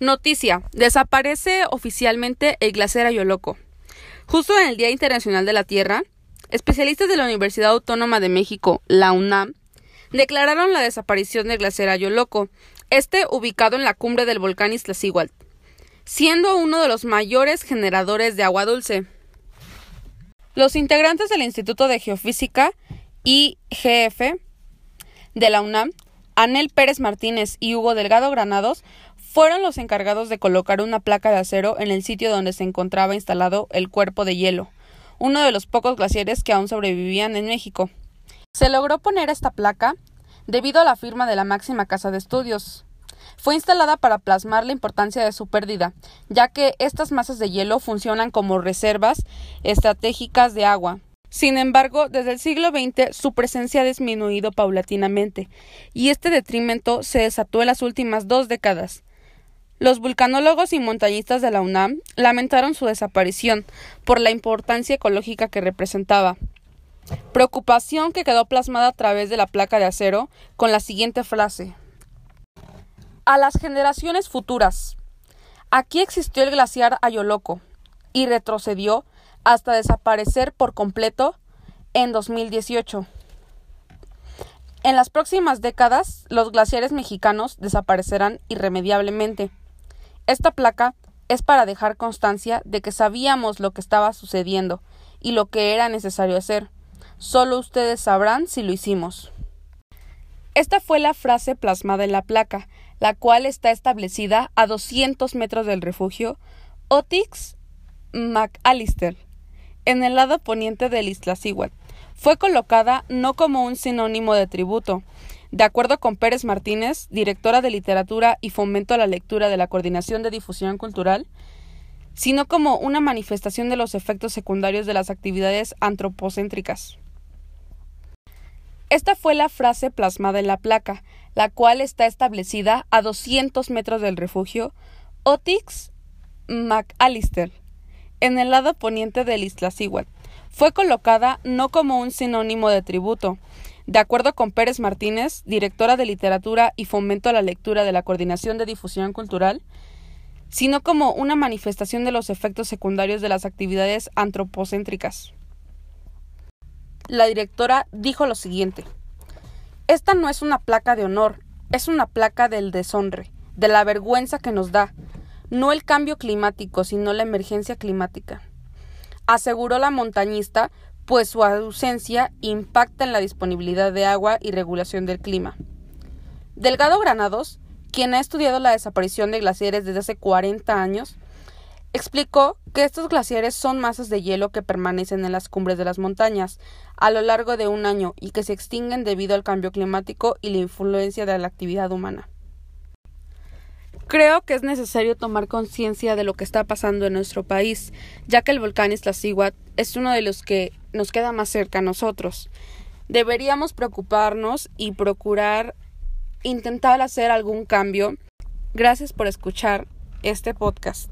Noticia. Desaparece oficialmente el glaciar Ayoloco. Justo en el Día Internacional de la Tierra, especialistas de la Universidad Autónoma de México, la UNAM, declararon la desaparición del glaciar Ayoloco, este ubicado en la cumbre del volcán Iztaccíhuatl, siendo uno de los mayores generadores de agua dulce. Los integrantes del Instituto de Geofísica IGF de la UNAM, Anel Pérez Martínez y Hugo Delgado Granados, fueron los encargados de colocar una placa de acero en el sitio donde se encontraba instalado el cuerpo de hielo, uno de los pocos glaciares que aún sobrevivían en México. Se logró poner esta placa debido a la firma de la máxima casa de estudios. Fue instalada para plasmar la importancia de su pérdida, ya que estas masas de hielo funcionan como reservas estratégicas de agua. Sin embargo, desde el siglo XX su presencia ha disminuido paulatinamente, y este detrimento se desató en las últimas dos décadas. Los vulcanólogos y montañistas de la UNAM lamentaron su desaparición por la importancia ecológica que representaba. Preocupación que quedó plasmada a través de la placa de acero con la siguiente frase. A las generaciones futuras. Aquí existió el glaciar Ayoloco y retrocedió hasta desaparecer por completo en 2018. En las próximas décadas, los glaciares mexicanos desaparecerán irremediablemente. Esta placa es para dejar constancia de que sabíamos lo que estaba sucediendo y lo que era necesario hacer. Solo ustedes sabrán si lo hicimos. Esta fue la frase plasmada en la placa, la cual está establecida a 200 metros del refugio Otix McAllister, en el lado poniente del Iztaccíhuatl. Fue colocada no como un sinónimo de tributo, de acuerdo con Pérez Martínez, directora de Literatura y Fomento a la Lectura de la Coordinación de Difusión Cultural, sino como una manifestación de los efectos secundarios de las actividades antropocéntricas. Esta fue la frase plasmada en la placa, la cual está establecida a 200 metros del refugio Otix McAllister, en el lado poniente del Iztaccíhuatl. Fue colocada no como un sinónimo de tributo, de acuerdo con Pérez Martínez, directora de Literatura y Fomento a la Lectura de la Coordinación de Difusión Cultural, sino como una manifestación de los efectos secundarios de las actividades antropocéntricas. La directora dijo lo siguiente Esta no es una placa de honor, es una placa del deshonre, de la vergüenza que nos da, no el cambio climático, sino la emergencia climática. Aseguró la montañista pues su ausencia impacta en la disponibilidad de agua y regulación del clima. Delgado Granados, quien ha estudiado la desaparición de glaciares desde hace 40 años, explicó que estos glaciares son masas de hielo que permanecen en las cumbres de las montañas a lo largo de un año y que se extinguen debido al cambio climático y la influencia de la actividad humana. Creo que es necesario tomar conciencia de lo que está pasando en nuestro país, ya que el volcán Iztaccíhuatl es uno de los que nos queda más cerca a nosotros. Deberíamos preocuparnos y procurar intentar hacer algún cambio. Gracias por escuchar este podcast.